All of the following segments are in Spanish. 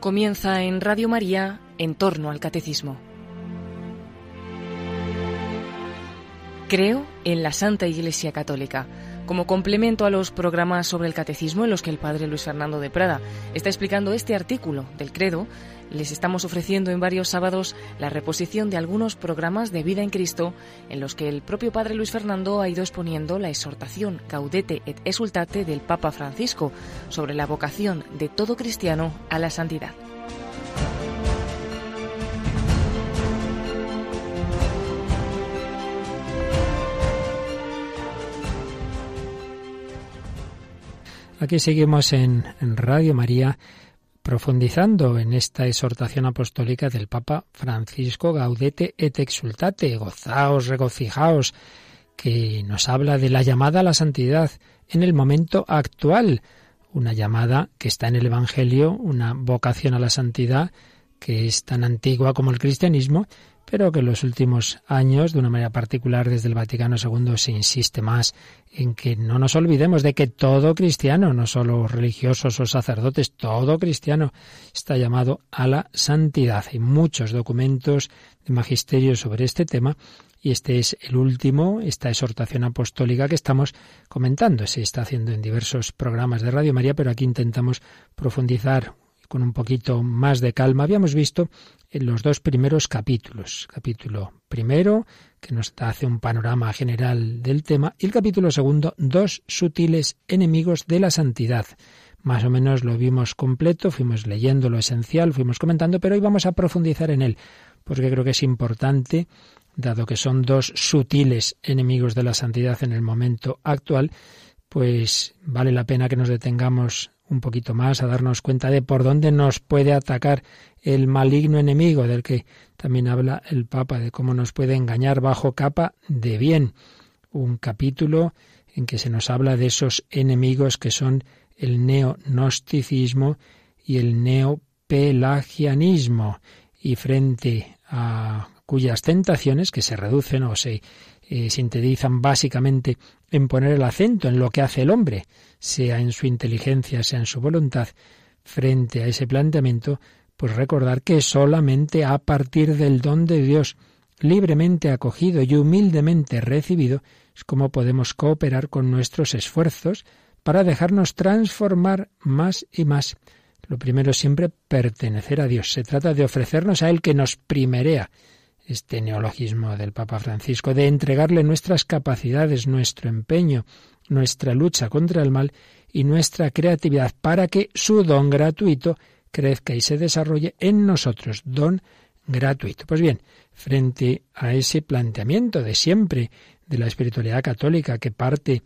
Comienza en Radio María en torno al catecismo. Creo en la Santa Iglesia Católica como complemento a los programas sobre el catecismo en los que el padre Luis Fernando de Prada está explicando este artículo del credo, les estamos ofreciendo en varios sábados la reposición de algunos programas de vida en Cristo en los que el propio padre Luis Fernando ha ido exponiendo la exhortación Caudete et Exultate del Papa Francisco sobre la vocación de todo cristiano a la santidad. Aquí seguimos en, Radio María profundizando en esta exhortación apostólica del Papa Francisco Gaudete et exultate, gozaos, regocijaos, que nos habla de la llamada a la santidad en el momento actual, una llamada que está en el Evangelio, una vocación a la santidad que es tan antigua como el cristianismo pero que en los últimos años, de una manera particular desde el Vaticano II, se insiste más en que no nos olvidemos de que todo cristiano, no solo religiosos o sacerdotes, todo cristiano está llamado a la santidad. Hay muchos documentos de magisterio sobre este tema y este es el último, esta exhortación apostólica que estamos comentando. Se está haciendo en diversos programas de Radio María, pero aquí intentamos profundizar con un poquito más de calma. Habíamos visto en los dos primeros capítulos. Capítulo primero, que nos hace un panorama general del tema, y el capítulo segundo, dos sutiles enemigos de la santidad. Más o menos lo vimos completo, fuimos leyendo lo esencial, fuimos comentando, pero hoy vamos a profundizar en él, porque creo que es importante, dado que son dos sutiles enemigos de la santidad en el momento actual, pues vale la pena que nos detengamos un poquito más a darnos cuenta de por dónde nos puede atacar el maligno enemigo del que también habla el Papa, de cómo nos puede engañar bajo capa de bien. Un capítulo en que se nos habla de esos enemigos que son el neognosticismo y el neopelagianismo, y frente a cuyas tentaciones, que se reducen o se eh, sintetizan básicamente en poner el acento en lo que hace el hombre, sea en su inteligencia, sea en su voluntad, frente a ese planteamiento, pues recordar que solamente a partir del don de Dios, libremente acogido y humildemente recibido, es como podemos cooperar con nuestros esfuerzos para dejarnos transformar más y más. Lo primero siempre pertenecer a Dios. Se trata de ofrecernos a Él que nos primerea, este neologismo del Papa Francisco, de entregarle nuestras capacidades, nuestro empeño, nuestra lucha contra el mal y nuestra creatividad para que su don gratuito crezca y se desarrolle en nosotros, don gratuito. Pues bien, frente a ese planteamiento de siempre de la espiritualidad católica que parte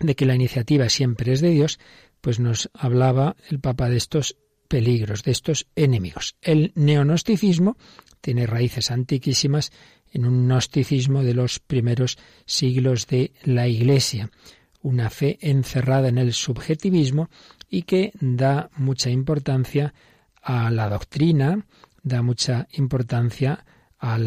de que la iniciativa siempre es de Dios, pues nos hablaba el Papa de estos peligros, de estos enemigos. El neonosticismo tiene raíces antiquísimas en un gnosticismo de los primeros siglos de la Iglesia, una fe encerrada en el subjetivismo y que da mucha importancia a la doctrina, da mucha importancia a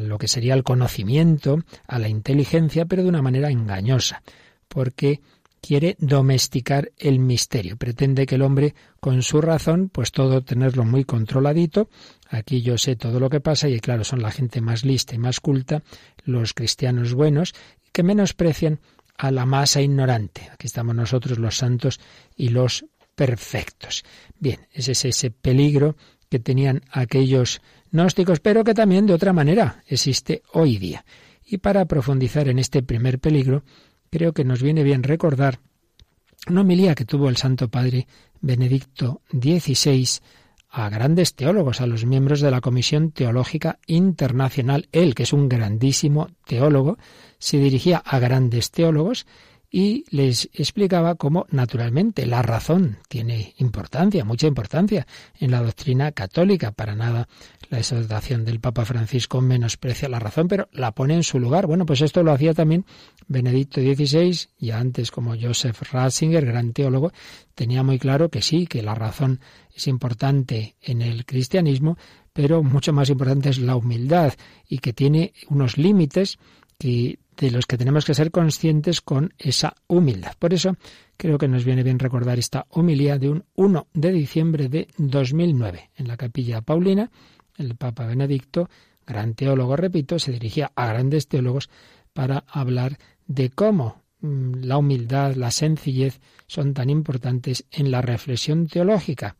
lo que sería el conocimiento, a la inteligencia, pero de una manera engañosa, porque quiere domesticar el misterio. Pretende que el hombre, con su razón, pues todo tenerlo muy controladito. Aquí yo sé todo lo que pasa y claro, son la gente más lista y más culta, los cristianos buenos, que menosprecian a la masa ignorante. Aquí estamos nosotros los santos y los perfectos. Bien, ese es ese peligro que tenían aquellos gnósticos, pero que también de otra manera existe hoy día. Y para profundizar en este primer peligro, creo que nos viene bien recordar una homilía que tuvo el Santo Padre Benedicto XVI a grandes teólogos, a los miembros de la Comisión Teológica Internacional. Él, que es un grandísimo teólogo, se dirigía a grandes teólogos y les explicaba cómo, naturalmente, la razón tiene importancia, mucha importancia en la doctrina católica. Para nada la exaltación del Papa Francisco menosprecia la razón, pero la pone en su lugar. Bueno, pues esto lo hacía también Benedicto XVI, y antes como Joseph Ratzinger, gran teólogo, tenía muy claro que sí, que la razón es importante en el cristianismo, pero mucho más importante es la humildad y que tiene unos límites que de los que tenemos que ser conscientes con esa humildad. Por eso creo que nos viene bien recordar esta humilía de un 1 de diciembre de 2009 en la capilla Paulina. El Papa Benedicto, gran teólogo, repito, se dirigía a grandes teólogos para hablar de cómo mm, la humildad, la sencillez son tan importantes en la reflexión teológica.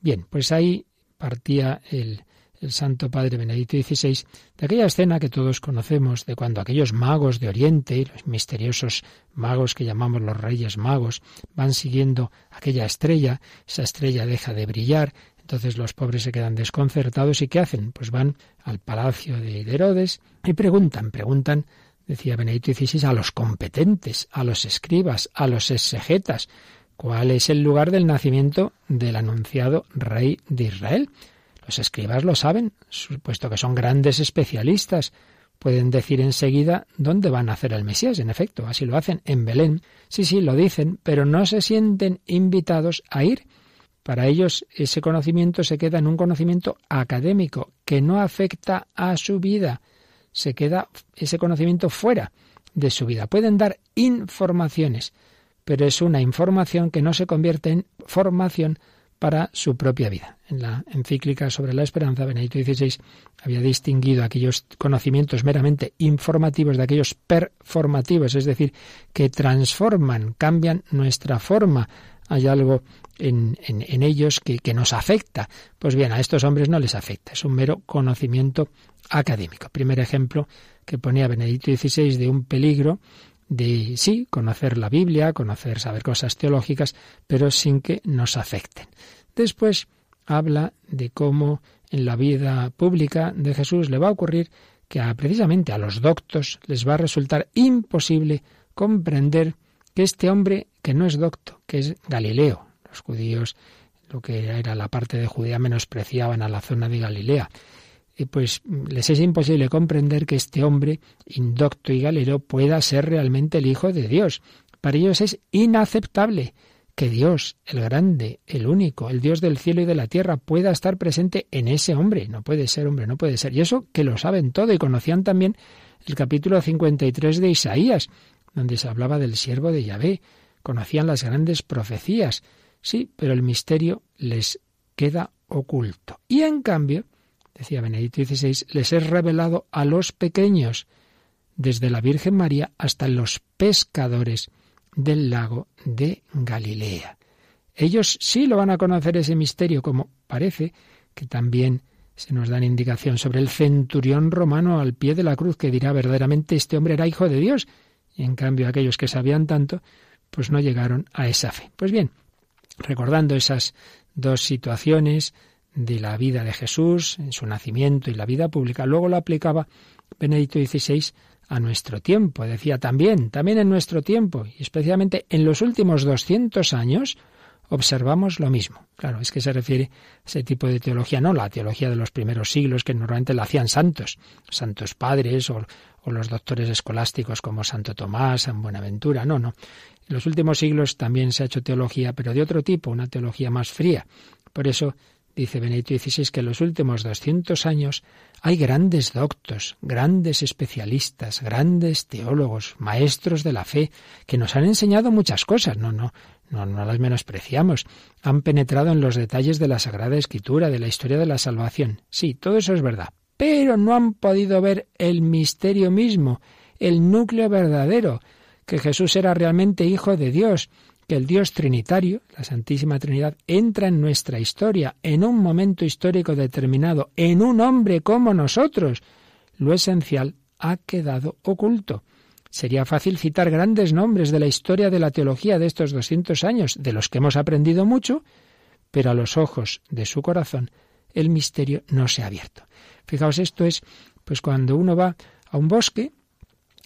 Bien, pues ahí partía el, el Santo Padre Benedicto XVI de aquella escena que todos conocemos, de cuando aquellos magos de Oriente, los misteriosos magos que llamamos los Reyes Magos, van siguiendo aquella estrella, esa estrella deja de brillar, entonces los pobres se quedan desconcertados y ¿qué hacen? Pues van al palacio de Herodes y preguntan, preguntan, decía Benedicto XVI, a los competentes, a los escribas, a los exegetas, cuál es el lugar del nacimiento del anunciado rey de Israel. Los escribas lo saben, puesto que son grandes especialistas. Pueden decir enseguida dónde va a nacer el Mesías. En efecto, así lo hacen en Belén. Sí, sí, lo dicen, pero no se sienten invitados a ir. Para ellos ese conocimiento se queda en un conocimiento académico que no afecta a su vida. Se queda ese conocimiento fuera de su vida. Pueden dar informaciones, pero es una información que no se convierte en formación para su propia vida. En la encíclica sobre la esperanza, Benedicto XVI había distinguido aquellos conocimientos meramente informativos de aquellos performativos, es decir, que transforman, cambian nuestra forma. Hay algo en, ellos que, que, nos afecta. Pues bien, a estos hombres no les afecta, es un mero conocimiento académico. Primer ejemplo que ponía Benedicto XVI de un peligro de sí, conocer la Biblia, conocer, saber cosas teológicas, pero sin que nos afecten. Después habla de cómo en la vida pública de Jesús le va a ocurrir que a, precisamente a los doctos les va a resultar imposible comprender que este hombre que no es docto, que es Galileo, los judíos, lo que era la parte de Judea menospreciaban a la zona de Galilea, pues les es imposible comprender que este hombre, indocto y galero, pueda ser realmente el Hijo de Dios. Para ellos es inaceptable que Dios, el grande, el único, el Dios del cielo y de la tierra, pueda estar presente en ese hombre. No puede ser, hombre, no puede ser. Y eso que lo saben todo y conocían también el capítulo 53 de Isaías, donde se hablaba del siervo de Yahvé. Conocían las grandes profecías. Sí, pero el misterio les queda oculto. Y en cambio, decía Benedicto XVI, les es revelado a los pequeños, desde la Virgen María hasta los pescadores del lago de Galilea. Ellos sí lo van a conocer ese misterio, como parece que también se nos dan indicación sobre el centurión romano al pie de la cruz que dirá verdaderamente este hombre era hijo de Dios. Y en cambio aquellos que sabían tanto, pues no llegaron a esa fe. Pues bien, recordando esas dos situaciones de la vida de Jesús, en su nacimiento y la vida pública. Luego lo aplicaba Benedicto XVI a nuestro tiempo. Decía también, también en nuestro tiempo, y especialmente en los últimos 200 años, observamos lo mismo. Claro, es que se refiere a ese tipo de teología, no la teología de los primeros siglos, que normalmente la hacían santos, santos padres o, o los doctores escolásticos como Santo Tomás, San Buenaventura, no, no. En los últimos siglos también se ha hecho teología, pero de otro tipo, una teología más fría. Por eso dice Benedicto XVI, que en los últimos 200 años hay grandes doctos, grandes especialistas, grandes teólogos, maestros de la fe, que nos han enseñado muchas cosas. No, no, no, no las menospreciamos. Han penetrado en los detalles de la Sagrada Escritura, de la historia de la salvación. Sí, todo eso es verdad. Pero no han podido ver el misterio mismo, el núcleo verdadero, que Jesús era realmente hijo de Dios, que el Dios Trinitario, la Santísima Trinidad, entra en nuestra historia, en un momento histórico determinado, en un hombre como nosotros. Lo esencial ha quedado oculto. Sería fácil citar grandes nombres de la historia de la teología de estos 200 años, de los que hemos aprendido mucho, pero a los ojos de su corazón el misterio no se ha abierto. Fijaos, esto es, pues cuando uno va a un bosque,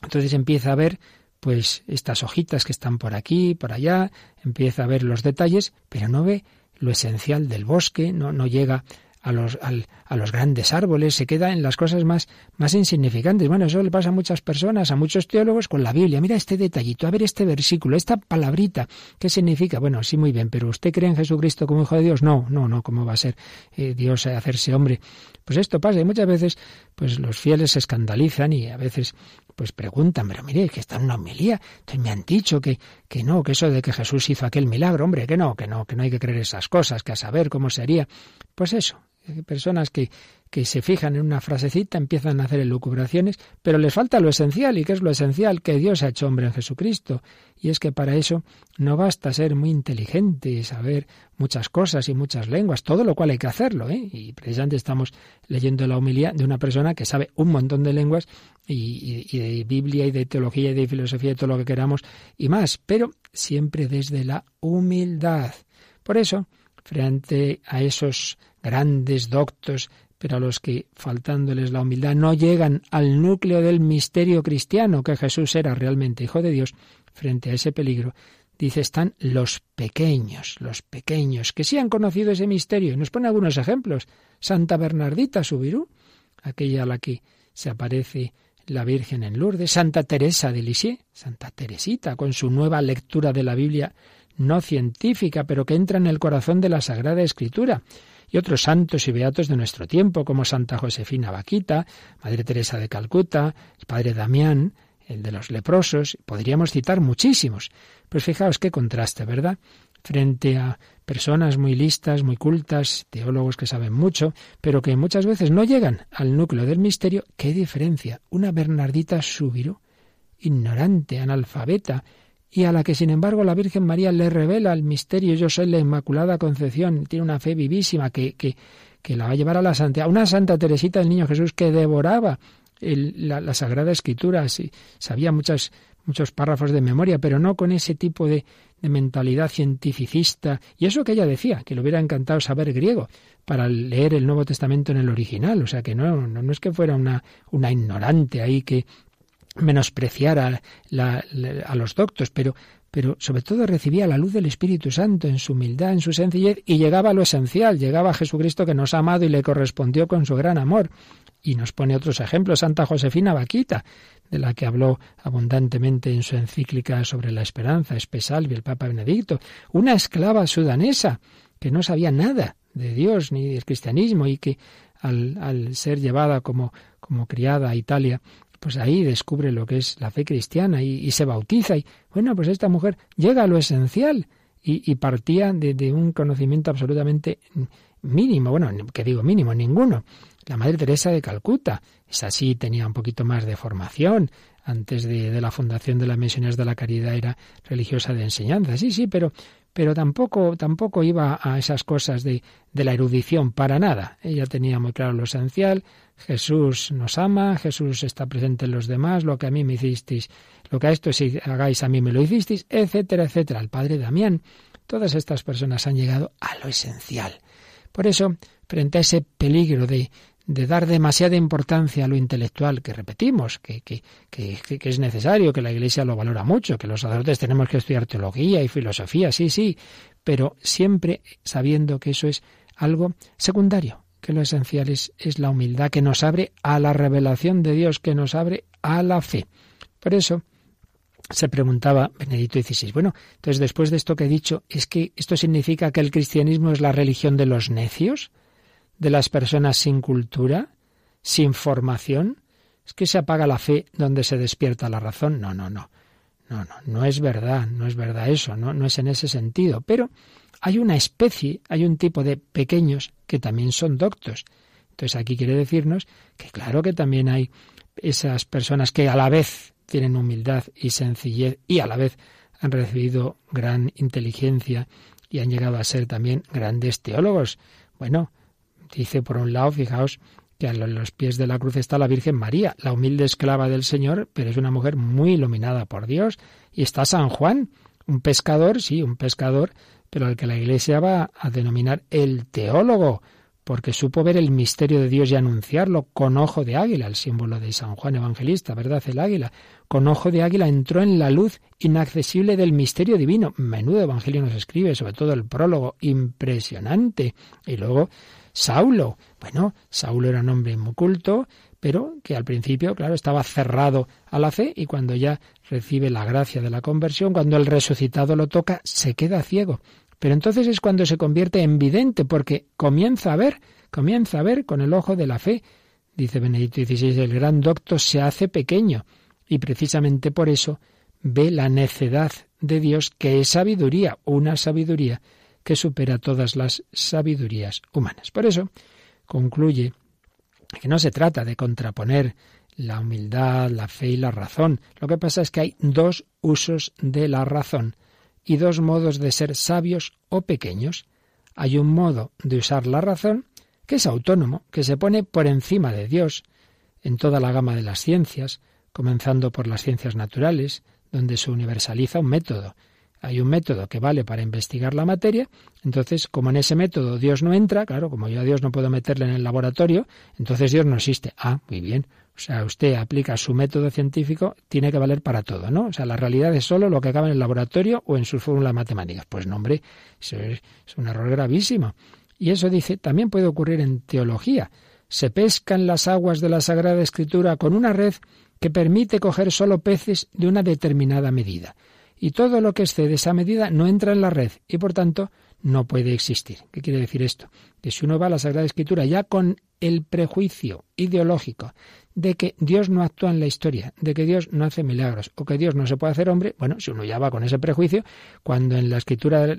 entonces empieza a ver pues estas hojitas que están por aquí, por allá, empieza a ver los detalles, pero no ve lo esencial del bosque, no, no llega a los, a los grandes árboles, se queda en las cosas más, más insignificantes. Bueno, eso le pasa a muchas personas, a muchos teólogos con la Biblia. Mira este detallito, a ver este versículo, esta palabrita, ¿qué significa? Bueno, sí, muy bien, pero ¿usted cree en Jesucristo como Hijo de Dios? No, no, no, ¿cómo va a ser eh, Dios hacerse hombre? Pues esto pasa y muchas veces pues los fieles se escandalizan y a veces pues preguntan, pero mire, que está en una homilía, entonces me han dicho que, que no, que eso de que Jesús hizo aquel milagro, hombre, que no, que no, que no hay que creer esas cosas, que a saber cómo sería. Pues eso, personas que, que se fijan en una frasecita, empiezan a hacer elucubraciones, pero les falta lo esencial. ¿Y qué es lo esencial? Que Dios ha hecho hombre en Jesucristo. Y es que para eso no basta ser muy inteligente y saber muchas cosas y muchas lenguas, todo lo cual hay que hacerlo. ¿eh? Y precisamente estamos leyendo la humildad de una persona que sabe un montón de lenguas y, y de Biblia y de teología y de filosofía y todo lo que queramos y más, pero siempre desde la humildad. Por eso, frente a esos grandes doctos, pero a los que, faltándoles la humildad, no llegan al núcleo del misterio cristiano, que Jesús era realmente Hijo de Dios, frente a ese peligro, dice, están los pequeños, los pequeños, que sí han conocido ese misterio. Nos pone algunos ejemplos. Santa Bernardita Subirú, aquella a la que se aparece la Virgen en Lourdes, Santa Teresa de Lisieux, Santa Teresita, con su nueva lectura de la Biblia no científica, pero que entra en el corazón de la Sagrada Escritura y otros santos y beatos de nuestro tiempo, como Santa Josefina Vaquita, Madre Teresa de Calcuta, el Padre Damián, el de los leprosos, podríamos citar muchísimos. Pues fijaos qué contraste, ¿verdad? Frente a personas muy listas, muy cultas, teólogos que saben mucho, pero que muchas veces no llegan al núcleo del misterio, ¿qué diferencia? Una Bernardita Súbiro, ignorante, analfabeta, y a la que sin embargo la Virgen María le revela el misterio, yo soy la Inmaculada Concepción, tiene una fe vivísima que, que, que la va a llevar a la santidad. Una Santa Teresita del Niño Jesús que devoraba la, Sagrada Escritura, sabía muchas, muchos párrafos de memoria, pero no con ese tipo de, de mentalidad cientificista. Y eso que ella decía, que le hubiera encantado saber griego para leer el Nuevo Testamento en el original. O sea que no, no, no es que fuera una, una ignorante ahí que, menospreciar a, los doctos, pero, pero sobre todo recibía la luz del Espíritu Santo en su humildad, en su sencillez, y llegaba a lo esencial, llegaba a Jesucristo que nos ha amado y le correspondió con su gran amor. Y nos pone otros ejemplos, Santa Josefina Vaquita, de la que habló abundantemente en su encíclica sobre la esperanza, Espesalvi, el Papa Benedicto, una esclava sudanesa que no sabía nada de Dios ni del cristianismo y que al, al ser llevada como, como criada a Italia, pues ahí descubre lo que es la fe cristiana y, se bautiza. Y bueno, pues esta mujer llega a lo esencial y, partía de, un conocimiento absolutamente mínimo, bueno, que digo mínimo, ninguno. La Madre Teresa de Calcuta, esa sí tenía un poquito más de formación, antes de, de la fundación de las Misiones de la Caridad era religiosa de enseñanza, sí, sí, pero pero tampoco, tampoco iba a esas cosas de, de, la erudición para nada. Ella tenía muy claro lo esencial. Jesús nos ama, Jesús está presente en los demás, lo que a mí me hicisteis, lo que a esto si hagáis a mí me lo hicisteis, etcétera, etcétera. El padre Damián, todas estas personas han llegado a lo esencial. Por eso, frente a ese peligro de de dar demasiada importancia a lo intelectual, que repetimos, que, que, que, que, es necesario, que la Iglesia lo valora mucho, que los sacerdotes tenemos que estudiar teología y filosofía, sí, sí, pero siempre sabiendo que eso es algo secundario, que lo esencial es, es la humildad que nos abre a la revelación de Dios, que nos abre a la fe. Por eso se preguntaba Benedicto XVI, bueno, entonces después de esto que he dicho, ¿es que esto significa que el cristianismo es la religión de los necios? de las personas sin cultura, sin formación? ¿Es que se apaga la fe donde se despierta la razón? No, no, no. No, no, no es verdad, no es verdad eso, no, no es en ese sentido. Pero hay una especie, hay un tipo de pequeños que también son doctos. Entonces aquí quiere decirnos que claro que también hay esas personas que a la vez tienen humildad y sencillez y a la vez han recibido gran inteligencia y han llegado a ser también grandes teólogos. Bueno, Dice, por un lado, fijaos que a los pies de la cruz está la Virgen María, la humilde esclava del Señor, pero es una mujer muy iluminada por Dios. Y está San Juan, un pescador, sí, un pescador, pero al que la Iglesia va a denominar el teólogo, porque supo ver el misterio de Dios y anunciarlo con ojo de águila, el símbolo de San Juan Evangelista, ¿verdad? El águila. Con ojo de águila entró en la luz inaccesible del misterio divino. Menudo evangelio nos escribe, sobre todo el prólogo, impresionante. Y luego Saulo. Bueno, Saulo era un hombre muy culto, pero que al principio, claro, estaba cerrado a la fe y cuando ya recibe la gracia de la conversión, cuando el resucitado lo toca, se queda ciego. Pero entonces es cuando se convierte en vidente, porque comienza a ver, comienza a ver con el ojo de la fe. Dice Benedicto XVI, el gran docto se hace pequeño y precisamente por eso ve la necedad de Dios, que es sabiduría, una sabiduría que supera todas las sabidurías humanas. Por eso concluye que no se trata de contraponer la humildad, la fe y la razón. Lo que pasa es que hay dos usos de la razón y dos modos de ser sabios o pequeños. Hay un modo de usar la razón que es autónomo, que se pone por encima de Dios en toda la gama de las ciencias, comenzando por las ciencias naturales, donde se universaliza un método. Hay un método que vale para investigar la materia, entonces como en ese método Dios no entra, claro, como yo a Dios no puedo meterle en el laboratorio, entonces Dios no existe. Ah, muy bien. O sea, usted aplica su método científico, tiene que valer para todo, ¿no? O sea, la realidad es solo lo que acaba en el laboratorio o en sus fórmulas matemáticas. Pues no, hombre, eso es, es un error gravísimo. Y eso dice, también puede ocurrir en teología. Se pescan las aguas de la Sagrada Escritura con una red que permite coger solo peces de una determinada medida. Y todo lo que excede esa medida no entra en la red y por tanto no puede existir. ¿Qué quiere decir esto? Que si uno va a la Sagrada Escritura ya con el prejuicio ideológico de que Dios no actúa en la historia, de que Dios no hace milagros o que Dios no se puede hacer hombre, bueno, si uno ya va con ese prejuicio, cuando en la escritura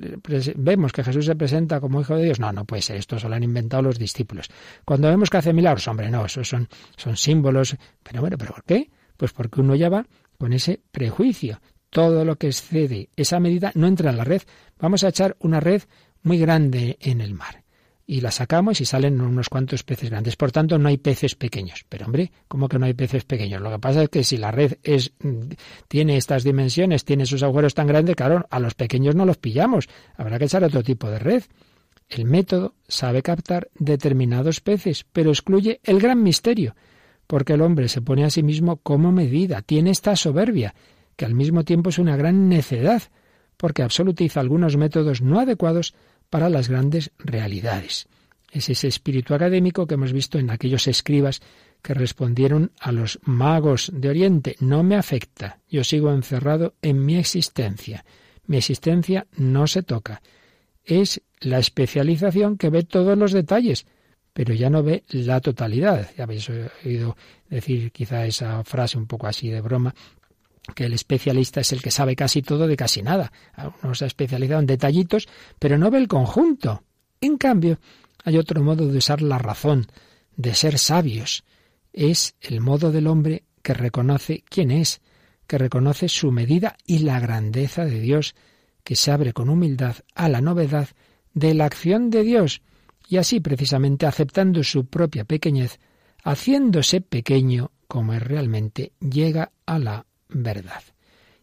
vemos que Jesús se presenta como hijo de Dios, no, no puede ser, esto solo han inventado los discípulos. Cuando vemos que hace milagros, hombre, no, esos son, son símbolos, pero bueno, ¿pero por qué? Pues porque uno ya va con ese prejuicio. Todo lo que excede esa medida no entra en la red. Vamos a echar una red muy grande en el mar y la sacamos y salen unos cuantos peces grandes. Por tanto, no hay peces pequeños. Pero hombre, ¿cómo que no hay peces pequeños? Lo que pasa es que si la red es tiene estas dimensiones, tiene sus agujeros tan grandes, claro, a los pequeños no los pillamos. Habrá que echar otro tipo de red. El método sabe captar determinados peces, pero excluye el gran misterio, porque el hombre se pone a sí mismo como medida, tiene esta soberbia, que al mismo tiempo es una gran necedad, porque absolutiza algunos métodos no adecuados para las grandes realidades. Es ese espíritu académico que hemos visto en aquellos escribas que respondieron a los magos de Oriente. No me afecta, yo sigo encerrado en mi existencia. Mi existencia no se toca. Es la especialización que ve todos los detalles, pero ya no ve la totalidad. Ya habéis oído decir quizá esa frase un poco así de broma, que el especialista es el que sabe casi todo de casi nada. Uno se ha especializado en detallitos, pero no ve el conjunto. En cambio, hay otro modo de usar la razón, de ser sabios. Es el modo del hombre que reconoce quién es, que reconoce su medida y la grandeza de Dios, que se abre con humildad a la novedad de la acción de Dios, y así precisamente aceptando su propia pequeñez, haciéndose pequeño como es realmente, llega a la verdad.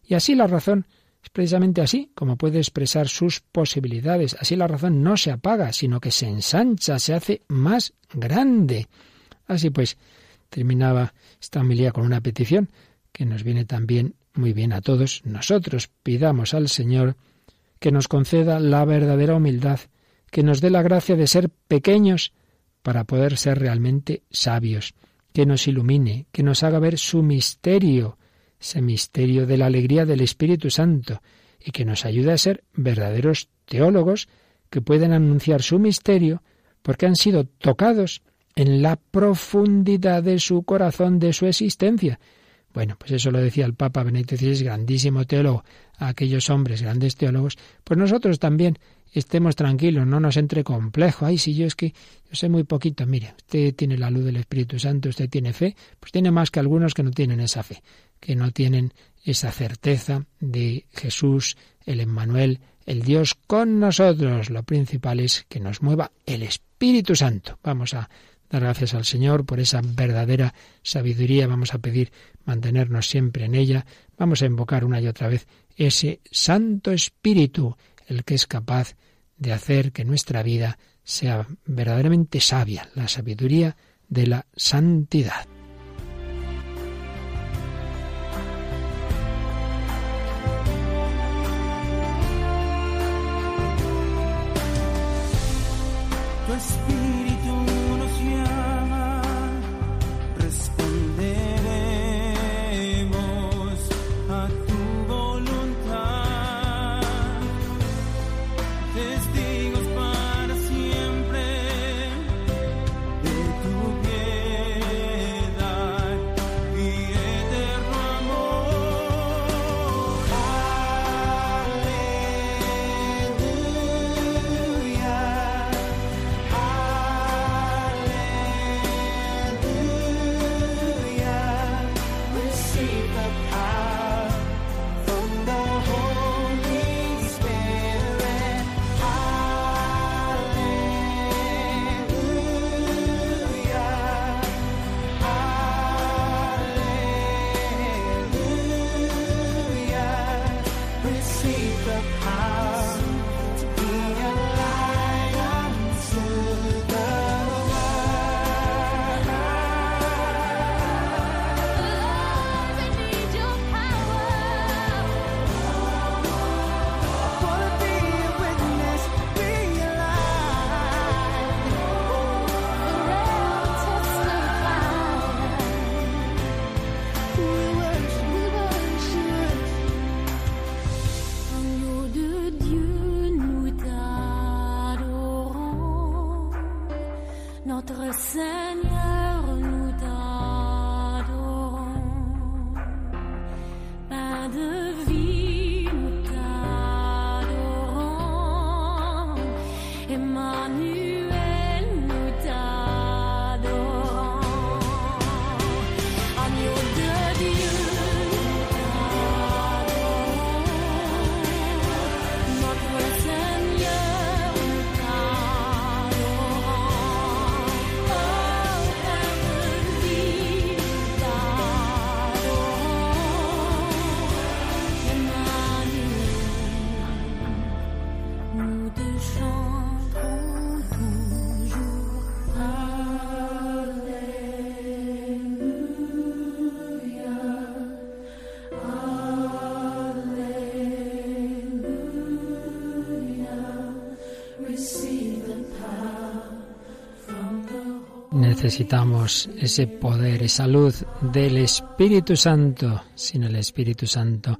Y así la razón es precisamente así como puede expresar sus posibilidades. Así la razón no se apaga, sino que se ensancha, se hace más grande. Así pues, terminaba esta homilía con una petición que nos viene también muy bien a todos. Nosotros pidamos al Señor que nos conceda la verdadera humildad, que nos dé la gracia de ser pequeños para poder ser realmente sabios, que nos ilumine, que nos haga ver su misterio, ese misterio de la alegría del Espíritu Santo y que nos ayude a ser verdaderos teólogos que pueden anunciar su misterio porque han sido tocados en la profundidad de su corazón, de su existencia. Bueno, pues eso lo decía el Papa Benedicto XVI, grandísimo teólogo, a aquellos hombres, grandes teólogos, pues nosotros también estemos tranquilos, no nos entre complejo. Ay, si yo es que yo sé muy poquito, mire, usted tiene la luz del Espíritu Santo, usted tiene fe, pues tiene más que algunos que no tienen esa fe que no tienen esa certeza de Jesús, el Emmanuel, el Dios con nosotros. Lo principal es que nos mueva el Espíritu Santo. Vamos a dar gracias al Señor por esa verdadera sabiduría. Vamos a pedir mantenernos siempre en ella. Vamos a invocar una y otra vez ese Santo Espíritu, el que es capaz de hacer que nuestra vida sea verdaderamente sabia, la sabiduría de la santidad. the sun necesitamos ese poder, esa luz del Espíritu Santo. Sin el Espíritu Santo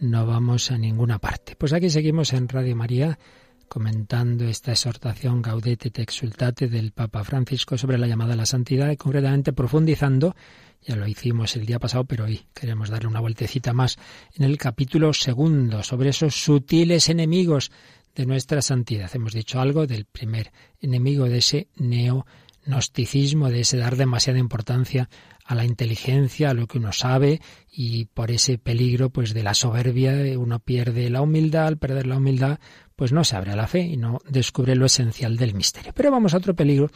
no vamos a ninguna parte. Pues aquí seguimos en Radio María comentando esta exhortación Gaudete te exultate del Papa Francisco sobre la llamada a la santidad y concretamente profundizando, ya lo hicimos el día pasado, pero hoy queremos darle una vueltecita más en el capítulo segundo sobre esos sutiles enemigos de nuestra santidad. Hemos dicho algo del primer enemigo de ese neo gnosticismo, de ese dar demasiada importancia a la inteligencia, a lo que uno sabe, y por ese peligro pues de la soberbia uno pierde la humildad, al perder la humildad pues no se abre a la fe y no descubre lo esencial del misterio. Pero vamos a otro peligro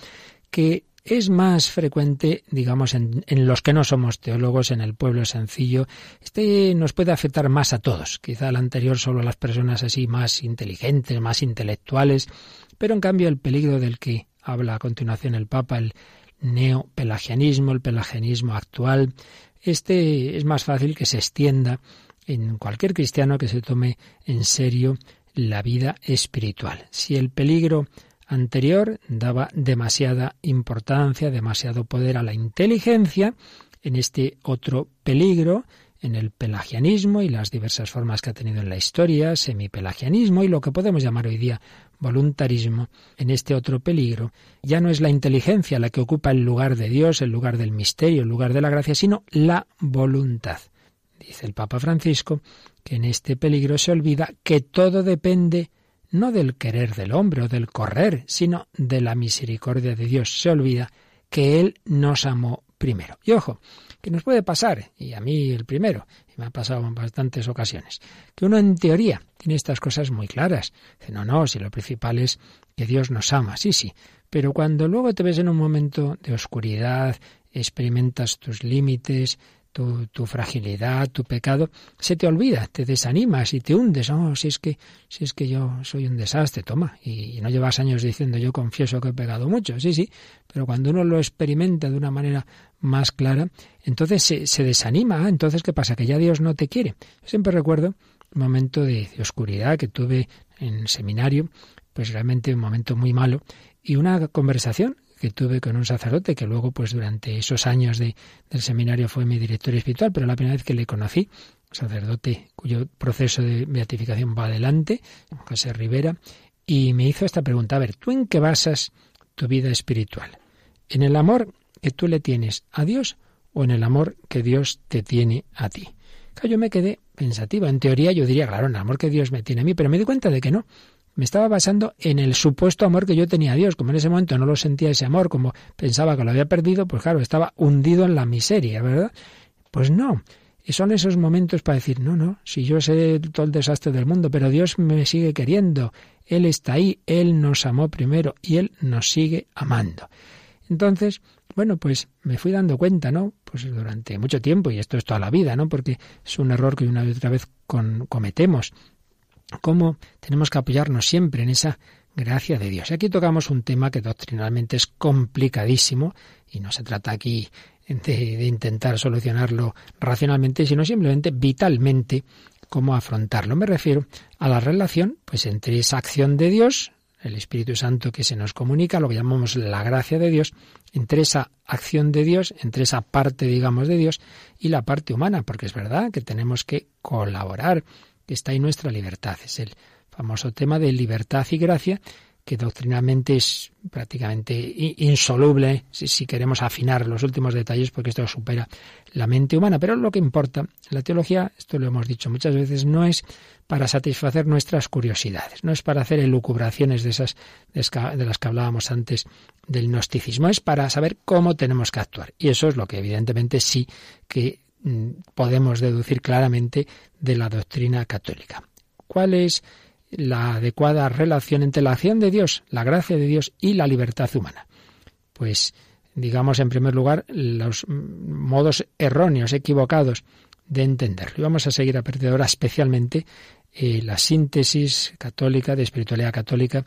que es más frecuente, digamos, en, en, los que no somos teólogos, en el pueblo sencillo. Este nos puede afectar más a todos. Quizá el anterior solo a las personas así más inteligentes, más intelectuales. Pero en cambio el peligro del que habla a continuación el Papa, el neopelagianismo, el pelagianismo actual. Este es más fácil que se extienda en cualquier cristiano que se tome en serio la vida espiritual. Si el peligro anterior daba demasiada importancia, demasiado poder a la inteligencia, en este otro peligro en el pelagianismo y las diversas formas que ha tenido en la historia, semipelagianismo y lo que podemos llamar hoy día voluntarismo, en este otro peligro, ya no es la inteligencia la que ocupa el lugar de Dios, el lugar del misterio, el lugar de la gracia, sino la voluntad. Dice el Papa Francisco que en este peligro se olvida que todo depende no del querer del hombre o del correr, sino de la misericordia de Dios. Se olvida que Él nos amó primero. Y ojo, que nos puede pasar, y a mí el primero, me ha pasado en bastantes ocasiones, que uno en teoría tiene estas cosas muy claras. Dice, no, no, si lo principal es que Dios nos ama, sí, sí, pero cuando luego te ves en un momento de oscuridad, experimentas tus límites, tu, tu, fragilidad, tu pecado, se te olvida, te desanimas y te hundes. Oh, si es que, si es que yo soy un desastre, toma. Y, y, no llevas años diciendo yo confieso que he pecado mucho. Sí, sí. Pero cuando uno lo experimenta de una manera más clara, entonces se, desanima. Entonces, ¿qué pasa? Que ya Dios no te quiere. Siempre recuerdo un momento de, oscuridad que tuve en seminario, pues realmente un momento muy malo, y una conversación que tuve con un sacerdote que luego, pues durante esos años de, del seminario fue mi director espiritual, pero la primera vez que le conocí, sacerdote cuyo proceso de beatificación va adelante, José Rivera, y me hizo esta pregunta, a ver, ¿tú en qué basas tu vida espiritual? ¿En el amor que tú le tienes a Dios o en el amor que Dios te tiene a ti? Yo me quedé pensativa. En teoría yo diría, claro, en el amor que Dios me tiene a mí, pero me di cuenta de que no, me estaba basando en el supuesto amor que yo tenía a Dios. Como en ese momento no lo sentía ese amor, como pensaba que lo había perdido, pues claro, estaba hundido en la miseria, ¿verdad? Pues no. Son esos momentos para decir, no, no, si yo sé todo el desastre del mundo, pero Dios me sigue queriendo, Él está ahí, Él nos amó primero y Él nos sigue amando. Entonces, bueno, pues me fui dando cuenta, ¿no? Pues durante mucho tiempo, y esto es toda la vida, ¿no? Porque es un error que una y otra vez con, cometemos cómo tenemos que apoyarnos siempre en esa gracia de Dios. Y aquí tocamos un tema que doctrinalmente es complicadísimo y no se trata aquí de, intentar solucionarlo racionalmente, sino simplemente vitalmente cómo afrontarlo. Me refiero a la relación pues entre esa acción de Dios, el Espíritu Santo que se nos comunica, lo que llamamos la gracia de Dios, entre esa acción de Dios, entre esa parte, digamos, de Dios y la parte humana, porque es verdad que tenemos que colaborar está ahí nuestra libertad. Es el famoso tema de libertad y gracia que doctrinalmente es prácticamente insoluble si, queremos afinar los últimos detalles, porque esto supera la mente humana. Pero lo que importa, la teología, esto lo hemos dicho muchas veces, no es para satisfacer nuestras curiosidades, no es para hacer elucubraciones de esas de las que hablábamos antes del gnosticismo, es para saber cómo tenemos que actuar. Y eso es lo que evidentemente sí que mm, podemos deducir claramente de la doctrina católica. ¿Cuál es la adecuada relación entre la acción de Dios, la gracia de Dios y la libertad humana. Pues digamos en primer lugar los modos erróneos, equivocados de entenderlo. Y vamos a seguir a partir de ahora especialmente eh, la síntesis católica, de espiritualidad católica,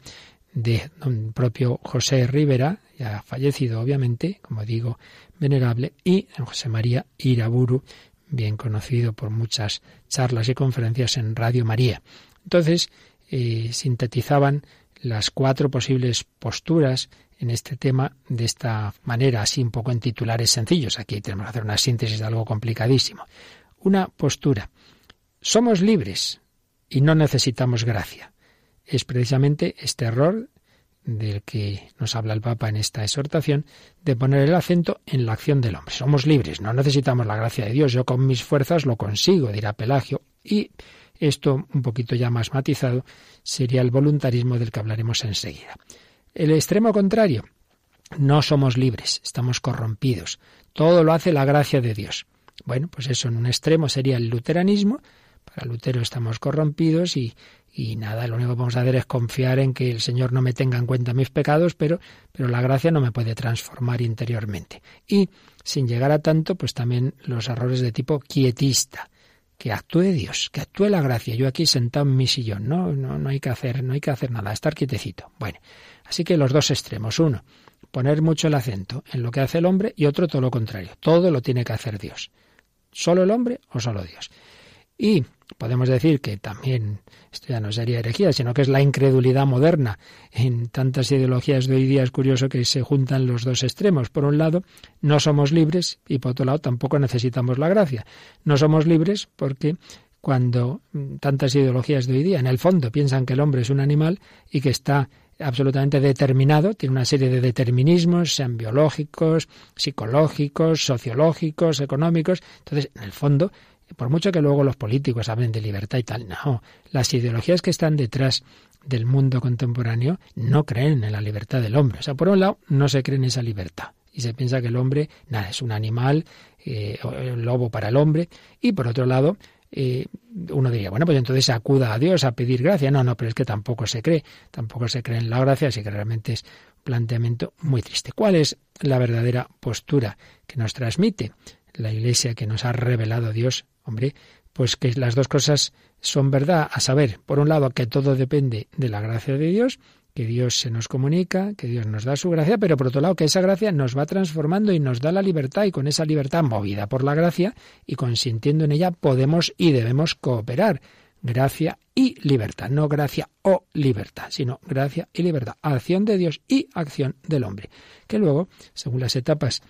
de don propio José Rivera, ya fallecido obviamente, como digo, venerable, y José María Iraburu, bien conocido por muchas charlas y conferencias en Radio María. Entonces, eh, sintetizaban las cuatro posibles posturas en este tema de esta manera, así un poco en titulares sencillos. Aquí tenemos que hacer una síntesis de algo complicadísimo. Una postura. Somos libres y no necesitamos gracia. Es precisamente este error del que nos habla el Papa en esta exhortación, de poner el acento en la acción del hombre. Somos libres, no necesitamos la gracia de Dios, yo con mis fuerzas lo consigo, dirá Pelagio, y esto, un poquito ya más matizado, sería el voluntarismo del que hablaremos enseguida. El extremo contrario, no somos libres, estamos corrompidos. Todo lo hace la gracia de Dios. Bueno, pues eso en un extremo sería el luteranismo. Para Lutero estamos corrompidos y, y nada, lo único que vamos a hacer es confiar en que el Señor no me tenga en cuenta mis pecados, pero, pero la gracia no me puede transformar interiormente. Y sin llegar a tanto, pues también los errores de tipo quietista que actúe Dios, que actúe la gracia. Yo aquí sentado en mi sillón, no, no, no hay que hacer, no hay que hacer nada, estar quietecito. Bueno, así que los dos extremos, uno, poner mucho el acento en lo que hace el hombre y otro todo lo contrario, todo lo tiene que hacer Dios. ¿Solo el hombre o solo Dios? Y podemos decir que también, esto ya no sería herejía, sino que es la incredulidad moderna. En tantas ideologías de hoy día es curioso que se juntan los dos extremos. Por un lado, no somos libres y por otro lado tampoco necesitamos la gracia. No somos libres porque cuando tantas ideologías de hoy día en el fondo piensan que el hombre es un animal y que está absolutamente determinado, tiene una serie de determinismos, sean biológicos, psicológicos, sociológicos, económicos. Entonces, en el fondo, por mucho que luego los políticos hablen de libertad y tal, no. Las ideologías que están detrás del mundo contemporáneo no creen en la libertad del hombre. O sea, por un lado, no se cree en esa libertad. Y se piensa que el hombre, nada, es un animal, eh, un lobo para el hombre. Y por otro lado, eh, uno diría, bueno, pues entonces acuda a Dios a pedir gracia. No, no, pero es que tampoco se cree, tampoco se cree en la gracia, así que realmente es un planteamiento muy triste. ¿Cuál es la verdadera postura que nos transmite la Iglesia que nos ha revelado Dios Hombre, pues que las dos cosas son verdad, a saber, por un lado, que todo depende de la gracia de Dios, que Dios se nos comunica, que Dios nos da su gracia, pero por otro lado, que esa gracia nos va transformando y nos da la libertad, y con esa libertad movida por la gracia y consintiendo en ella, podemos y debemos cooperar. Gracia y libertad, no gracia o libertad, sino gracia y libertad, acción de Dios y acción del hombre, que luego, según las etapas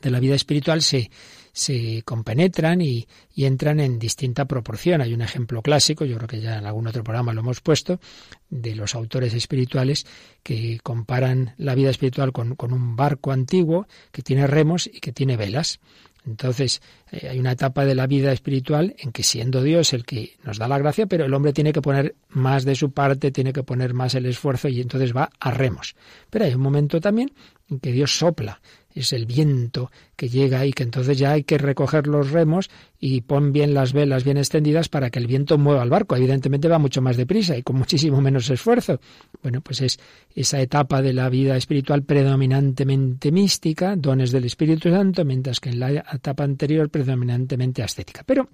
de la vida espiritual, se, se compenetran y, entran en distinta proporción. Hay un ejemplo clásico, yo creo que ya en algún otro programa lo hemos puesto, de los autores espirituales que comparan la vida espiritual con, un barco antiguo que tiene remos y que tiene velas. Entonces, eh, hay una etapa de la vida espiritual en que siendo Dios el que nos da la gracia, pero el hombre tiene que poner más de su parte, tiene que poner más el esfuerzo y entonces va a remos. Pero hay un momento también en que Dios sopla es el viento que llega y que entonces ya hay que recoger los remos y pon bien las velas bien extendidas para que el viento mueva el barco. Evidentemente va mucho más deprisa y con muchísimo menos esfuerzo. Bueno, pues es esa etapa de la vida espiritual predominantemente mística, dones del Espíritu Santo, mientras que en la etapa anterior predominantemente ascética. Pero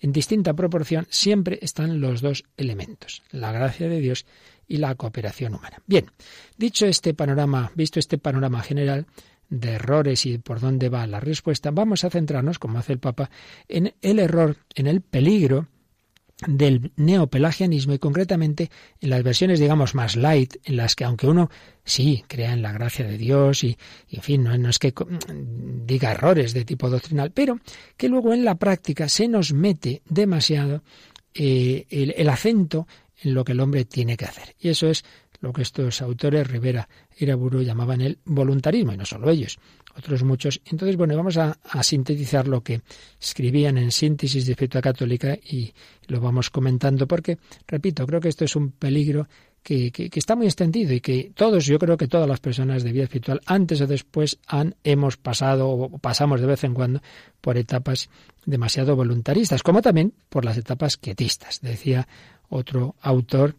en distinta proporción siempre están los dos elementos, la gracia de Dios y la cooperación humana. Bien, dicho este panorama, visto este panorama general, de errores y por dónde va la respuesta, vamos a centrarnos, como hace el Papa, en el error, en el peligro del neopelagianismo y concretamente en las versiones, digamos, más light, en las que aunque uno sí crea en la gracia de Dios y, en fin, no, es que diga errores de tipo doctrinal, pero que luego en la práctica se nos mete demasiado eh, el acento en lo que el hombre tiene que hacer. Y eso es lo que estos autores, Rivera y Iraburu, llamaban el voluntarismo, y no solo ellos, otros muchos. Entonces, bueno, vamos a, sintetizar lo que escribían en Síntesis de Espíritu Católica y lo vamos comentando, porque, repito, creo que esto es un peligro que, que, está muy extendido y que todos, yo creo que todas las personas de vida espiritual, antes o después, han, hemos pasado o pasamos de vez en cuando por etapas demasiado voluntaristas, como también por las etapas quietistas. Decía otro autor,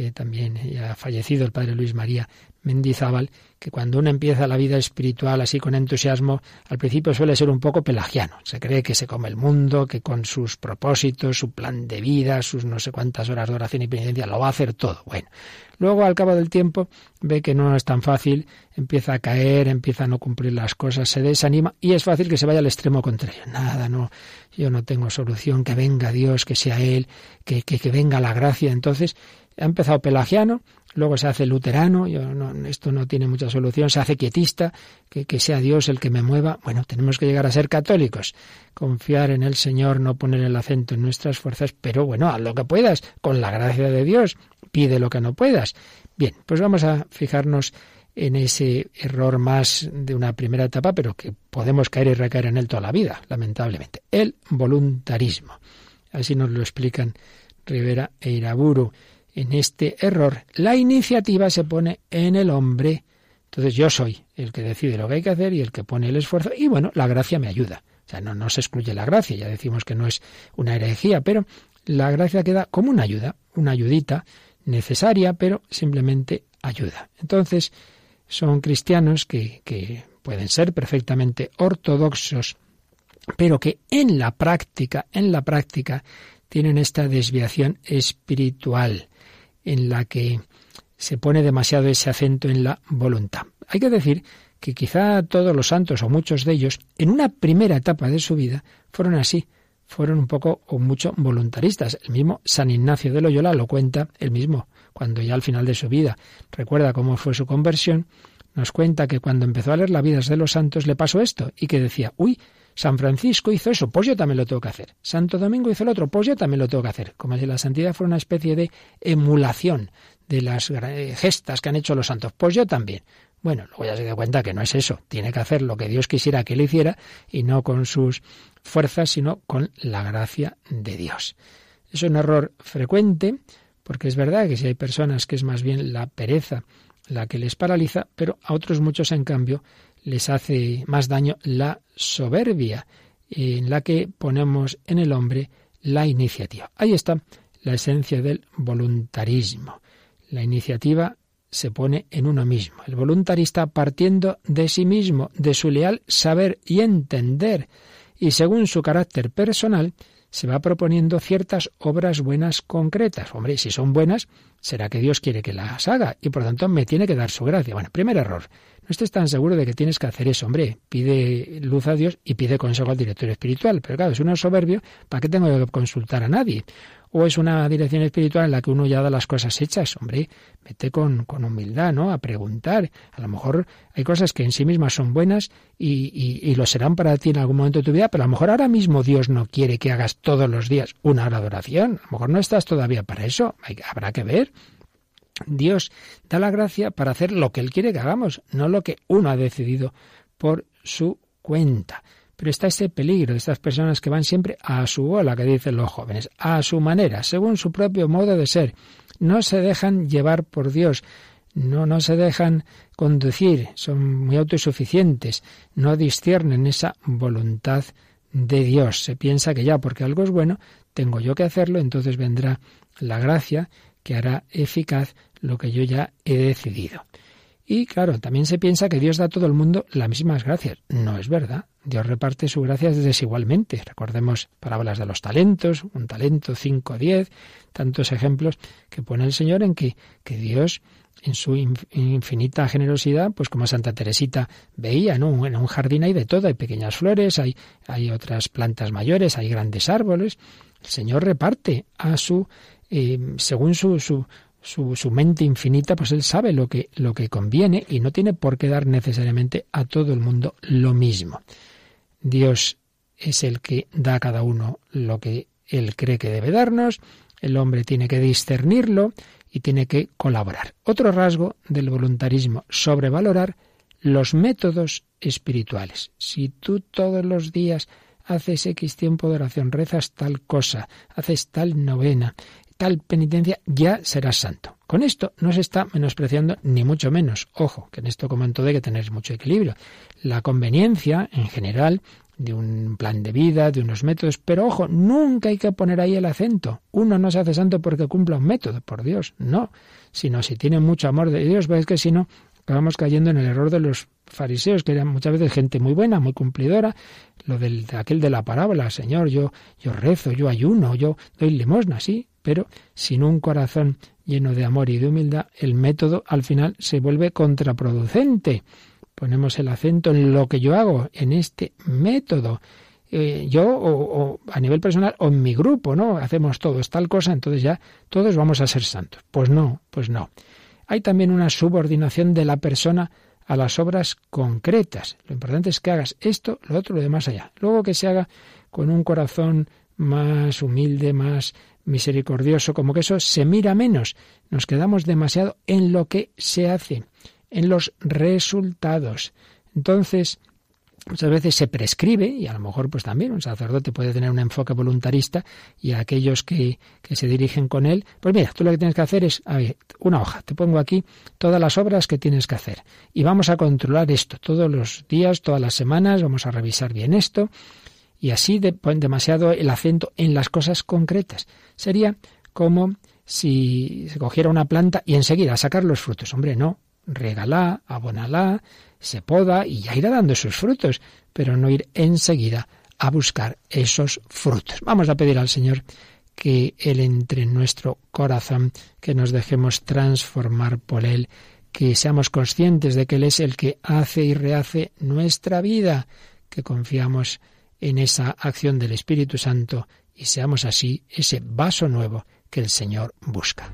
eh, también ya fallecido el padre Luis María Mendizábal, que cuando uno empieza la vida espiritual así con entusiasmo, al principio suele ser un poco pelagiano. Se cree que se come el mundo, que con sus propósitos, su plan de vida, sus no sé cuántas horas de oración y penitencia, lo va a hacer todo. Bueno, luego al cabo del tiempo ve que no es tan fácil, empieza a caer, empieza a no cumplir las cosas, se desanima y es fácil que se vaya al extremo contrario. Nada, no, yo no tengo solución, que venga Dios, que sea Él, que, que, que venga la gracia. Entonces, ha empezado pelagiano, luego se hace luterano, esto no tiene mucha solución, se hace quietista, que, sea Dios el que me mueva. Bueno, tenemos que llegar a ser católicos, confiar en el Señor, no poner el acento en nuestras fuerzas, pero bueno, haz lo que puedas, con la gracia de Dios, pide lo que no puedas. Bien, pues vamos a fijarnos en ese error más de una primera etapa, pero que podemos caer y recaer en él toda la vida, lamentablemente. El voluntarismo. Así nos lo explican Rivera e Iraburu en este error. La iniciativa se pone en el hombre. Entonces yo soy el que decide lo que hay que hacer y el que pone el esfuerzo. Y bueno, la gracia me ayuda. O sea, no, no se excluye la gracia, ya decimos que no es una herejía, pero la gracia queda como una ayuda, una ayudita necesaria, pero simplemente ayuda. Entonces, son cristianos que, que pueden ser perfectamente ortodoxos, pero que en la práctica, en la práctica, tienen esta desviación espiritual en la que se pone demasiado ese acento en la voluntad. Hay que decir que quizá todos los santos o muchos de ellos, en una primera etapa de su vida, fueron así, fueron un poco o mucho voluntaristas. El mismo San Ignacio de Loyola lo cuenta él mismo, cuando ya al final de su vida recuerda cómo fue su conversión, nos cuenta que cuando empezó a leer las vidas de los santos le pasó esto y que decía, uy, San Francisco hizo eso, pues yo también lo tengo que hacer. Santo Domingo hizo el otro, pues yo también lo tengo que hacer. Como si la santidad fuera una especie de emulación de las gestas que han hecho los santos, pues yo también. Bueno, luego ya se da cuenta que no es eso. Tiene que hacer lo que Dios quisiera que él hiciera y no con sus fuerzas, sino con la gracia de Dios. Es un error frecuente porque es verdad que si hay personas que es más bien la pereza la que les paraliza, pero a otros muchos, en cambio, les hace más daño la soberbia, en la que ponemos en el hombre la iniciativa. Ahí está la esencia del voluntarismo. La iniciativa se pone en uno mismo. El voluntarista partiendo de sí mismo, de su leal saber y entender, y según su carácter personal, se va proponiendo ciertas obras buenas concretas. Hombre, si son buenas, será que Dios quiere que las haga y por tanto me tiene que dar su gracia. Bueno, primer error. No estés tan seguro de que tienes que hacer eso, hombre. Pide luz a Dios y pide consejo al director espiritual. Pero claro, es uno soberbio, ¿para qué tengo que consultar a nadie? o es una dirección espiritual en la que uno ya da las cosas hechas. Hombre, vete con, con humildad, ¿no? A preguntar. A lo mejor hay cosas que en sí mismas son buenas y, y, lo serán para ti en algún momento de tu vida, pero a lo mejor ahora mismo Dios no quiere que hagas todos los días una hora de oración. A lo mejor no estás todavía para eso. habrá que ver. Dios da la gracia para hacer lo que Él quiere que hagamos, no lo que uno ha decidido por su cuenta. Pero está ese peligro de estas personas que van siempre a su bola, que dicen los jóvenes, a su manera, según su propio modo de ser. No se dejan llevar por Dios, no, no se dejan conducir, son muy autosuficientes, no disciernen esa voluntad de Dios. Se piensa que ya porque algo es bueno, tengo yo que hacerlo, entonces vendrá la gracia que hará eficaz lo que yo ya he decidido. Y claro, también se piensa que Dios da a todo el mundo las mismas gracias. No es verdad. Dios reparte su gracia desigualmente. Recordemos parábolas de los talentos, un talento, cinco, diez, tantos ejemplos que pone el Señor en que, que Dios en su infinita generosidad, pues como Santa Teresita veía, ¿no? En un jardín hay de todo, hay pequeñas flores, hay, hay otras plantas mayores, hay grandes árboles. El Señor reparte a su, según su, su, su, su, mente infinita, pues él sabe lo que, lo que conviene y no tiene por qué dar necesariamente a todo el mundo lo mismo. Dios es el que da a cada uno lo que él cree que debe darnos, el hombre tiene que discernirlo y tiene que colaborar. Otro rasgo del voluntarismo, sobrevalorar los métodos espirituales. Si tú todos los días haces X tiempo de oración, rezas tal cosa, haces tal novena, tal penitencia, ya serás santo. Con esto no se está menospreciando ni mucho menos. Ojo, que en esto como todo hay que tener mucho equilibrio. La conveniencia, en general, de un plan de vida, de unos métodos, pero ojo, nunca hay que poner ahí el acento. Uno no se hace santo porque cumpla un método, por Dios, no, sino si tiene mucho amor de Dios, pues es que si no, acabamos cayendo en el error de los fariseos, que eran muchas veces gente muy buena, muy cumplidora, lo del de aquel de la parábola, Señor, yo, yo rezo, yo ayuno, yo doy limosna, sí, pero sin un corazón lleno de amor y de humildad, el método al final se vuelve contraproducente ponemos el acento en lo que yo hago, en este método. Eh, yo o, a nivel personal o en mi grupo, ¿no? Hacemos todos tal cosa, entonces ya todos vamos a ser santos. Pues no, pues no. Hay también una subordinación de la persona a las obras concretas. Lo importante es que hagas esto, lo otro, lo demás allá. Luego que se haga con un corazón más humilde, más misericordioso, como que eso se mira menos. Nos quedamos demasiado en lo que se hace en los resultados. Entonces, muchas veces se prescribe, y a lo mejor pues también un sacerdote puede tener un enfoque voluntarista, y a aquellos que, que se dirigen con él, pues mira, tú lo que tienes que hacer es, a ver, una hoja, te pongo aquí todas las obras que tienes que hacer, y vamos a controlar esto todos los días, todas las semanas, vamos a revisar bien esto, y así de, ponen demasiado el acento en las cosas concretas. Sería como si se cogiera una planta y enseguida sacar los frutos. Hombre, no, regalá, abonalá, se poda y ya irá dando sus frutos, pero no ir enseguida a buscar esos frutos. Vamos a pedir al Señor que Él entre en nuestro corazón, que nos dejemos transformar por Él, que seamos conscientes de que Él es el que hace y rehace nuestra vida, que confiamos en esa acción del Espíritu Santo y seamos así ese vaso nuevo que el Señor busca.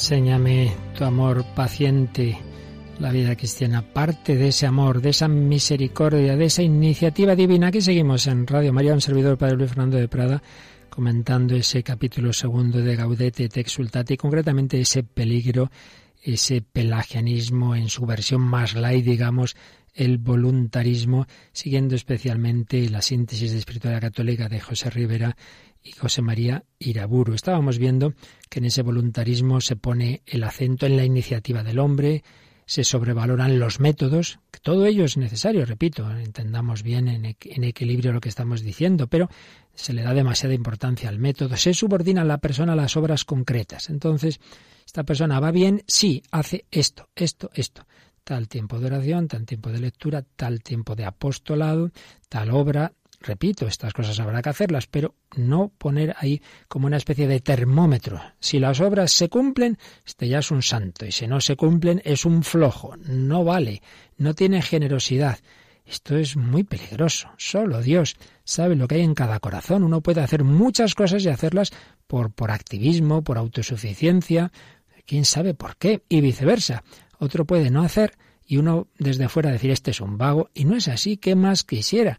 Enséñame tu amor paciente. La vida cristiana parte de ese amor, de esa misericordia, de esa iniciativa divina que seguimos en Radio María, un servidor Padre Luis Fernando de Prada, comentando ese capítulo segundo de Gaudete et Exultate y concretamente ese peligro, ese pelagianismo en su versión más light, digamos, el voluntarismo, siguiendo especialmente la síntesis de espiritualidad católica de José Rivera y José María Iraburu. Estábamos viendo que en ese voluntarismo se pone el acento en la iniciativa del hombre, se sobrevaloran los métodos, que todo ello es necesario, repito, entendamos bien en, equilibrio lo que estamos diciendo, pero se le da demasiada importancia al método, se subordina a la persona a las obras concretas. Entonces, esta persona va bien, sí, hace esto, esto, esto. Tal tiempo de oración, tal tiempo de lectura, tal tiempo de apostolado, tal obra, Repito, estas cosas habrá que hacerlas, pero no poner ahí como una especie de termómetro. Si las obras se cumplen, este ya es un santo, y si no se cumplen, es un flojo, no vale, no tiene generosidad. Esto es muy peligroso. Solo Dios sabe lo que hay en cada corazón. Uno puede hacer muchas cosas y hacerlas por, por activismo, por autosuficiencia, quién sabe por qué, y viceversa. Otro puede no hacer y uno desde fuera decir este es un vago, y no es así, ¿qué más quisiera?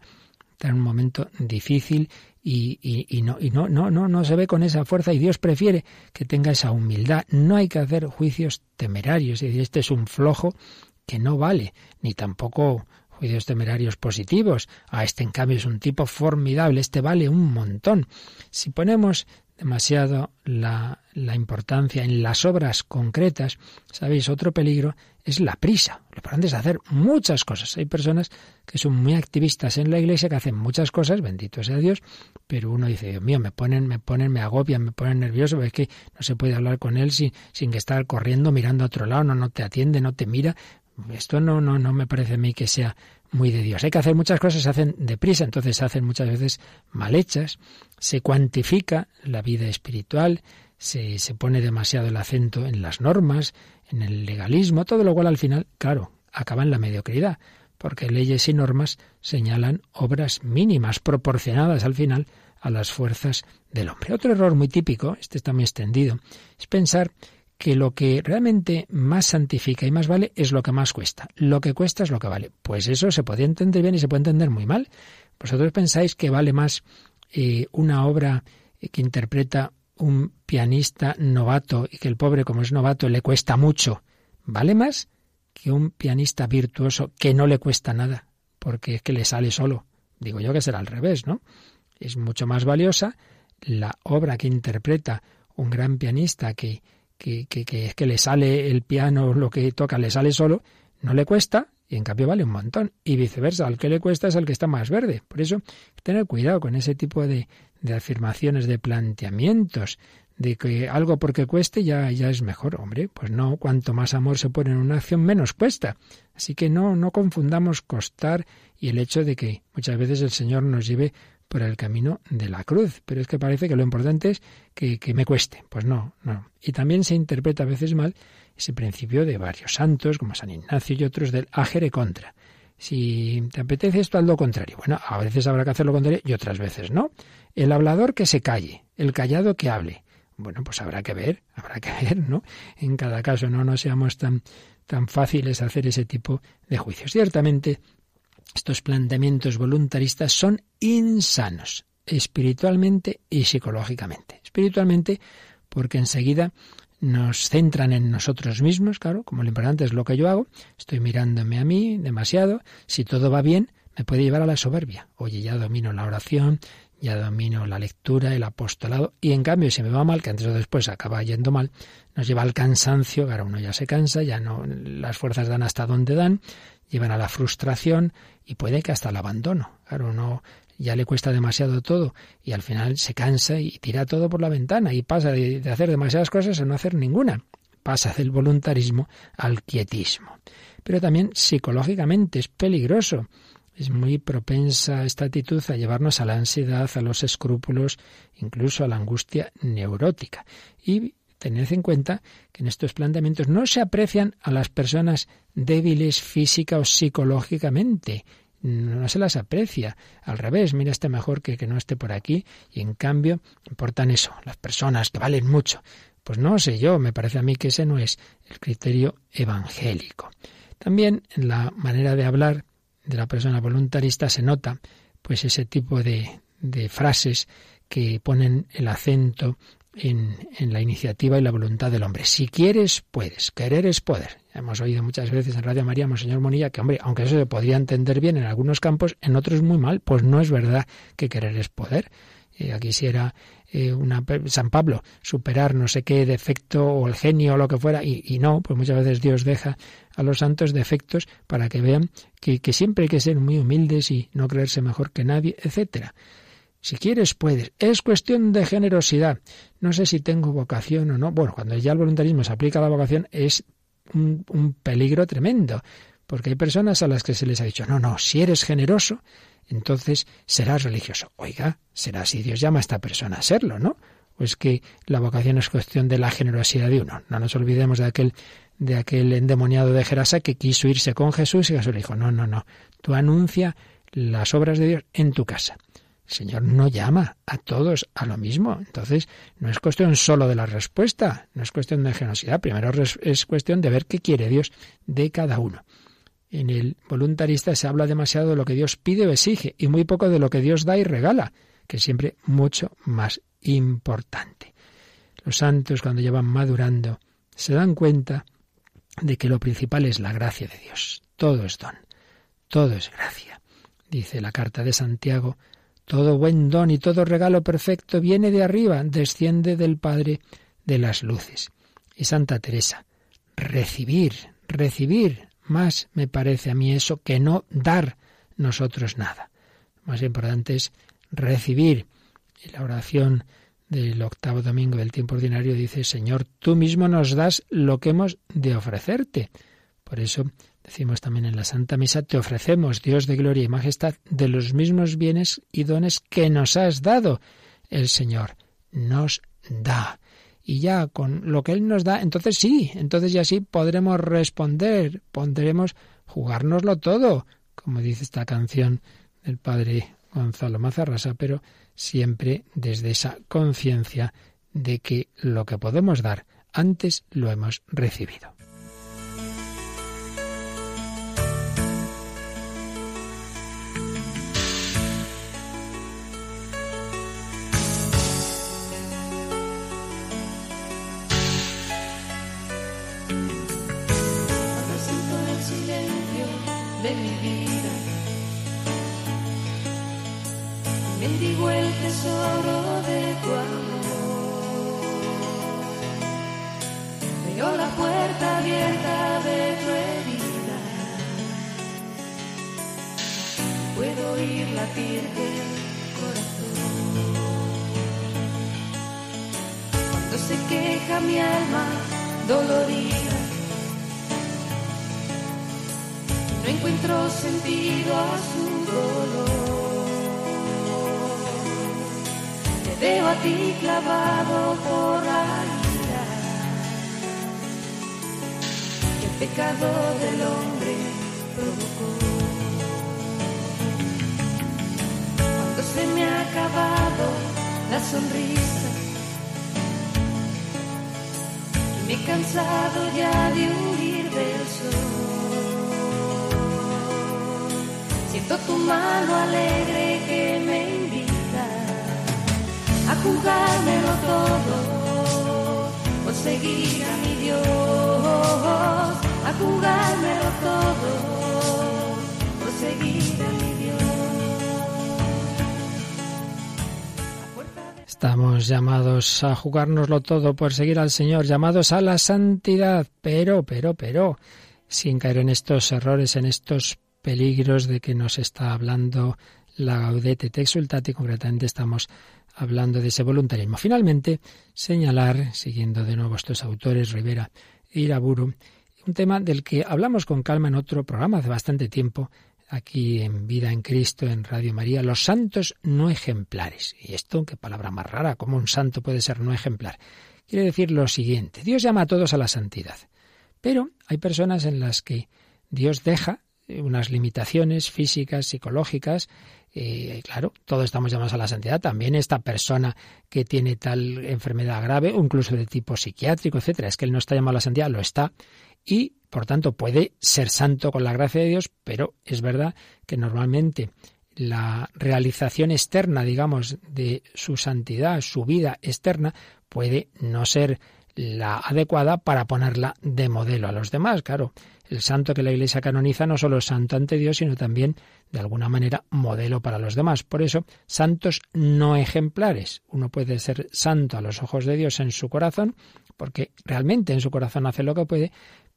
En un momento difícil y, no, se ve con esa fuerza y Dios prefiere que tenga esa humildad. No hay que hacer juicios temerarios y decir este es un flojo que no vale, ni tampoco juicios temerarios positivos. A ah, este en cambio es un tipo formidable, este vale un montón. Si ponemos demasiado la, la, importancia en las obras concretas, ¿sabéis? Otro peligro es la prisa. Lo importante es hacer muchas cosas. Hay personas que son muy activistas en la iglesia, que hacen muchas cosas, bendito sea Dios, pero uno dice, Dios mío, me ponen, me ponen, me agobian, me ponen nervioso, es que no se puede hablar con él sin, sin que estar corriendo, mirando a otro lado, no, no te atiende, no te mira. Esto no, no, no me parece a mí que sea muy de Dios. Hay que hacer muchas cosas, se hacen deprisa, entonces se hacen muchas veces mal hechas, se cuantifica la vida espiritual, se, se pone demasiado el acento en las normas, en el legalismo, todo lo cual al final, claro, acaba en la mediocridad, porque leyes y normas señalan obras mínimas proporcionadas al final a las fuerzas del hombre. Otro error muy típico, este está muy extendido, es pensar que lo que realmente más santifica y más vale es lo que más cuesta. Lo que cuesta es lo que vale. Pues eso se puede entender bien y se puede entender muy mal. ¿Vosotros pensáis que vale más eh, una obra eh, que interpreta un pianista novato y que el pobre, como es novato, le cuesta mucho? ¿Vale más que un pianista virtuoso que no le cuesta nada? Porque es que le sale solo. Digo yo que será al revés, ¿no? Es mucho más valiosa la obra que interpreta un gran pianista que que, que, es que le sale el piano, lo que toca, le sale solo, no le cuesta y en cambio vale un montón. Y viceversa, al que le cuesta es al que está más verde. Por eso, tener cuidado con ese tipo de, de afirmaciones, de planteamientos, de que algo porque cueste ya, ya es mejor. Hombre, pues no, cuanto más amor se pone en una acción, menos cuesta. Así que no, no confundamos costar y el hecho de que muchas veces el Señor nos lleve por el camino de la cruz. Pero es que parece que lo importante es que, me cueste. Pues no, no. Y también se interpreta a veces mal ese principio de varios santos, como San Ignacio y otros, del agere contra. Si te apetece esto, haz lo contrario. Bueno, a veces habrá que hacer lo contrario y otras veces no. El hablador que se calle, el callado que hable. Bueno, pues habrá que ver, habrá que ver, ¿no? En cada caso, no no seamos tan, tan fáciles hacer ese tipo de juicios. Ciertamente, estos planteamientos voluntaristas son insanos, espiritualmente y psicológicamente. Espiritualmente, porque enseguida nos centran en nosotros mismos, claro, como lo importante es lo que yo hago, estoy mirándome a mí demasiado, si todo va bien, me puede llevar a la soberbia. Oye, ya domino la oración, ya domino la lectura, el apostolado, y en cambio si me va mal, que antes o después acaba yendo mal, nos lleva al cansancio, claro, uno ya se cansa, ya no, las fuerzas dan hasta donde dan, llevan a la frustración y puede que hasta el abandono. Claro, uno ya le cuesta demasiado todo y al final se cansa y tira todo por la ventana y pasa de, hacer demasiadas cosas a no hacer ninguna. Pasa del voluntarismo al quietismo. Pero también psicológicamente es peligroso. Es muy propensa esta actitud a llevarnos a la ansiedad, a los escrúpulos, incluso a la angustia neurótica. Y tened en cuenta que en estos planteamientos no se aprecian a las personas débiles física o psicológicamente. no se las aprecia. Al revés, mira este mejor que que no esté por aquí y en cambio importan eso, las personas que valen mucho. Pues no sé yo, me parece a mí que ese no es el criterio evangélico. También en la manera de hablar de la persona voluntarista se nota pues ese tipo de, de frases que ponen el acento en, en, la iniciativa y la voluntad del hombre. Si quieres, puedes. Querer es poder. Hemos oído muchas veces en Radio María, Monseñor Monilla, que, hombre, aunque eso se podría entender bien en algunos campos, en otros muy mal. Pues no es verdad que querer es poder. Eh, quisiera eh, una, San Pablo superar no sé qué defecto o el genio o lo que fuera, y, no, pues muchas veces Dios deja a los santos defectos para que vean que, que siempre hay que ser muy humildes y no creerse mejor que nadie, etcétera. Si quieres, puedes. Es cuestión de generosidad. No sé si tengo vocación o no. Bueno, cuando ya el voluntarismo se aplica a la vocación es un, un, peligro tremendo, porque hay personas a las que se les ha dicho, no, no, si eres generoso, entonces serás religioso. Oiga, será si Dios llama a esta persona a serlo, ¿no? O es que la vocación es cuestión de la generosidad de uno. No nos olvidemos de aquel, de aquel endemoniado de Gerasa que quiso irse con Jesús y Jesús le dijo, no, no, no, tú anuncia las obras de Dios en tu casa. El Señor no llama a todos a lo mismo. Entonces, no es cuestión solo de la respuesta, no es cuestión de generosidad. Primero es cuestión de ver qué quiere Dios de cada uno. En el voluntarista se habla demasiado de lo que Dios pide o exige y muy poco de lo que Dios da y regala, que es siempre mucho más importante. Los santos, cuando ya van madurando, se dan cuenta de que lo principal es la gracia de Dios. Todo es don, todo es gracia. Dice la carta de Santiago, todo buen don y todo regalo perfecto viene de arriba, desciende del Padre de las luces. Y Santa Teresa, recibir, recibir, más me parece a mí eso que no dar nosotros nada. Lo más importante es recibir. Y la oración del octavo domingo del tiempo ordinario dice, Señor, tú mismo nos das lo que hemos de ofrecerte. Por eso decimos también en la Santa Misa, te ofrecemos, Dios de gloria y majestad, de los mismos bienes y dones que nos has dado. El Señor nos da y ya con lo que Él nos da, entonces sí, entonces ya sí podremos responder, podremos jugárnoslo todo, como dice esta canción del padre Gonzalo Mazarrasa, pero siempre desde esa conciencia de que lo que podemos dar antes lo hemos recibido. abierta de tu herida. Puedo oír latir del corazón. Cuando se queja mi alma dolorida, no encuentro sentido a su dolor. Te veo a ti clavado por ahí pecado del hombre provocó. Cuando se me ha acabado la sonrisa y me he cansado ya de huir del sol, siento tu mano alegre que me invita a jugármelo todo, conseguir a mi Dios. Estamos llamados a jugárnoslo todo por seguir al Señor, llamados a la santidad, pero, pero, pero, sin caer en estos errores, en estos peligros de que nos está hablando la Gaudete te exultate, concretamente estamos hablando de ese voluntarismo. Finalmente, señalar, siguiendo de nuevo estos autores, Rivera e Iraburu, un tema del que hablamos con calma en otro programa hace bastante tiempo, aquí en Vida en Cristo, en Radio María, los santos no ejemplares. Y esto, qué palabra más rara, ¿cómo un santo puede ser no ejemplar? Quiere decir lo siguiente, Dios llama a todos a la santidad, pero hay personas en las que Dios deja unas limitaciones físicas, psicológicas, y claro, todos estamos llamados a la santidad. También esta persona que tiene tal enfermedad grave, o incluso de tipo psiquiátrico, etcétera, es que él no está llamado a la santidad, lo está, y por tanto puede ser santo con la gracia de Dios, pero es verdad que normalmente la realización externa, digamos, de su santidad, su vida externa, puede no ser la adecuada para ponerla de modelo a los demás. Claro, el santo que la Iglesia canoniza no solo es santo ante Dios, sino también, de alguna manera, modelo para los demás. Por eso, santos no ejemplares. Uno puede ser santo a los ojos de Dios en su corazón, porque realmente en su corazón hace lo que puede,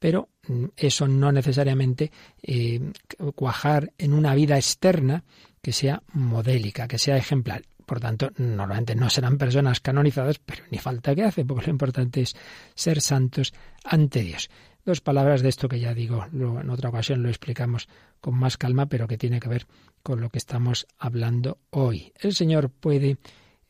pero mm, eso no necesariamente eh, cuajar en una vida externa que sea modélica, que sea ejemplar. Por tanto, normalmente no serán personas canonizadas, pero ni falta que hace, porque lo importante es ser santos ante Dios. Dos palabras de esto que ya digo, en otra ocasión lo explicamos con más calma, pero que tiene que ver con lo que estamos hablando hoy. El Señor puede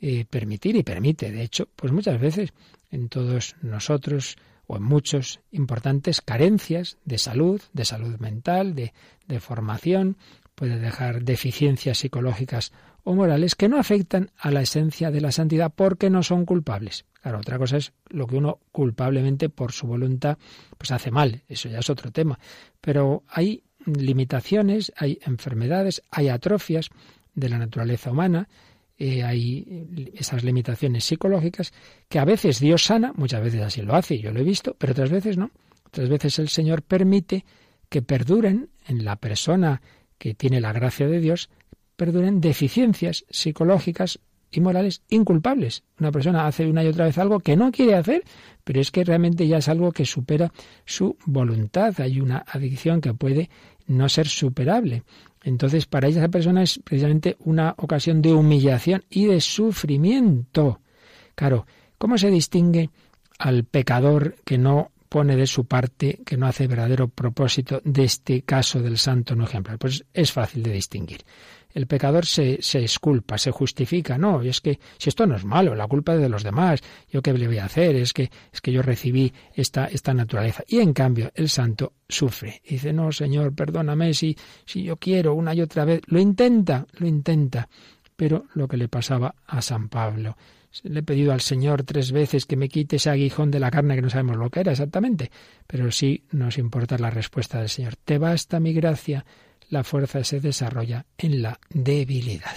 eh, permitir y permite, de hecho, pues muchas veces en todos nosotros o en muchos importantes carencias de salud, de salud mental, de, de formación, puede dejar deficiencias psicológicas o morales que no afectan a la esencia de la santidad porque no son culpables. Claro, otra cosa es lo que uno culpablemente por su voluntad pues hace mal, eso ya es otro tema. Pero hay limitaciones, hay enfermedades, hay atrofias de la naturaleza humana, eh, hay esas limitaciones psicológicas que a veces Dios sana, muchas veces así lo hace, yo lo he visto, pero otras veces no. Otras veces el Señor permite que perduren en la persona que tiene la gracia de Dios perduren deficiencias psicológicas y morales inculpables. Una persona hace una y otra vez algo que no quiere hacer, pero es que realmente ya es algo que supera su voluntad. Hay una adicción que puede no ser superable. Entonces, para esa persona es precisamente una ocasión de humillación y de sufrimiento. Claro, ¿cómo se distingue al pecador que no pone de su parte, que no hace verdadero propósito de este caso del santo no ejemplar? Pues es fácil de distinguir el pecador se, se esculpa, se justifica. No, y es que si esto no es malo, la culpa es de los demás. ¿Yo qué le voy a hacer? Es que, es que yo recibí esta, esta naturaleza. Y en cambio, el santo sufre. dice, no, Señor, perdóname si, si yo quiero una y otra vez. Lo intenta, lo intenta. Pero lo que le pasaba a San Pablo. Le he pedido al Señor tres veces que me quite ese aguijón de la carne que no sabemos lo que era exactamente. Pero sí nos importa la respuesta del Señor. Te basta mi gracia la fuerza se desarrolla en la debilidad.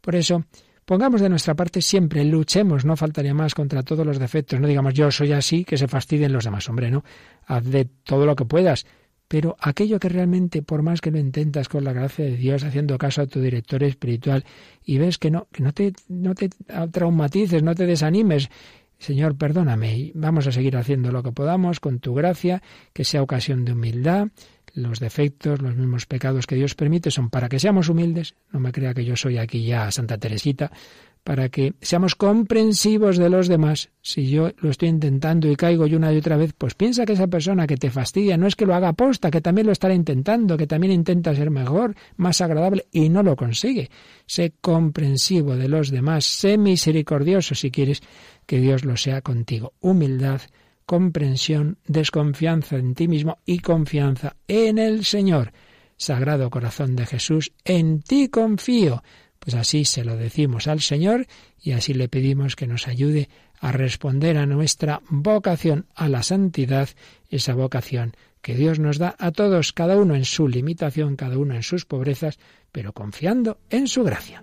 Por eso, pongamos de nuestra parte siempre, luchemos, no faltaría más contra todos los defectos. No digamos yo soy así, que se fastidien los demás. Hombre, no, haz de todo lo que puedas. Pero aquello que realmente, por más que lo intentas con la gracia de Dios, haciendo caso a tu director espiritual, y ves que no, que no te, no te traumatices, no te desanimes, Señor, perdóname, y vamos a seguir haciendo lo que podamos con tu gracia, que sea ocasión de humildad, los defectos, los mismos pecados que Dios permite son para que seamos humildes, no me crea que yo soy aquí ya Santa Teresita, para que seamos comprensivos de los demás. Si yo lo estoy intentando y caigo yo una y otra vez, pues piensa que esa persona que te fastidia no es que lo haga aposta, que también lo estará intentando, que también intenta ser mejor, más agradable y no lo consigue. Sé comprensivo de los demás, sé misericordioso si quieres que Dios lo sea contigo. Humildad, comprensión, desconfianza en ti mismo y confianza en el Señor. Sagrado corazón de Jesús, en ti confío. Pues así se lo decimos al Señor y así le pedimos que nos ayude a responder a nuestra vocación a la santidad, esa vocación que Dios nos da a todos, cada uno en su limitación, cada uno en sus pobrezas, pero confiando en su gracia.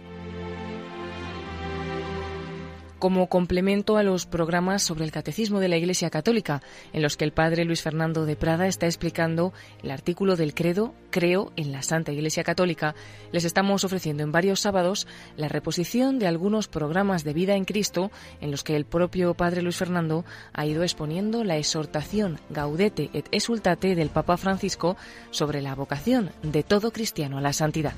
como complemento a los programas sobre el catecismo de la Iglesia Católica, en los que el padre Luis Fernando de Prada está explicando el artículo del credo Creo en la Santa Iglesia Católica, les estamos ofreciendo en varios sábados la reposición de algunos programas de vida en Cristo en los que el propio padre Luis Fernando ha ido exponiendo la exhortación Gaudete et Exultate del Papa Francisco sobre la vocación de todo cristiano a la santidad.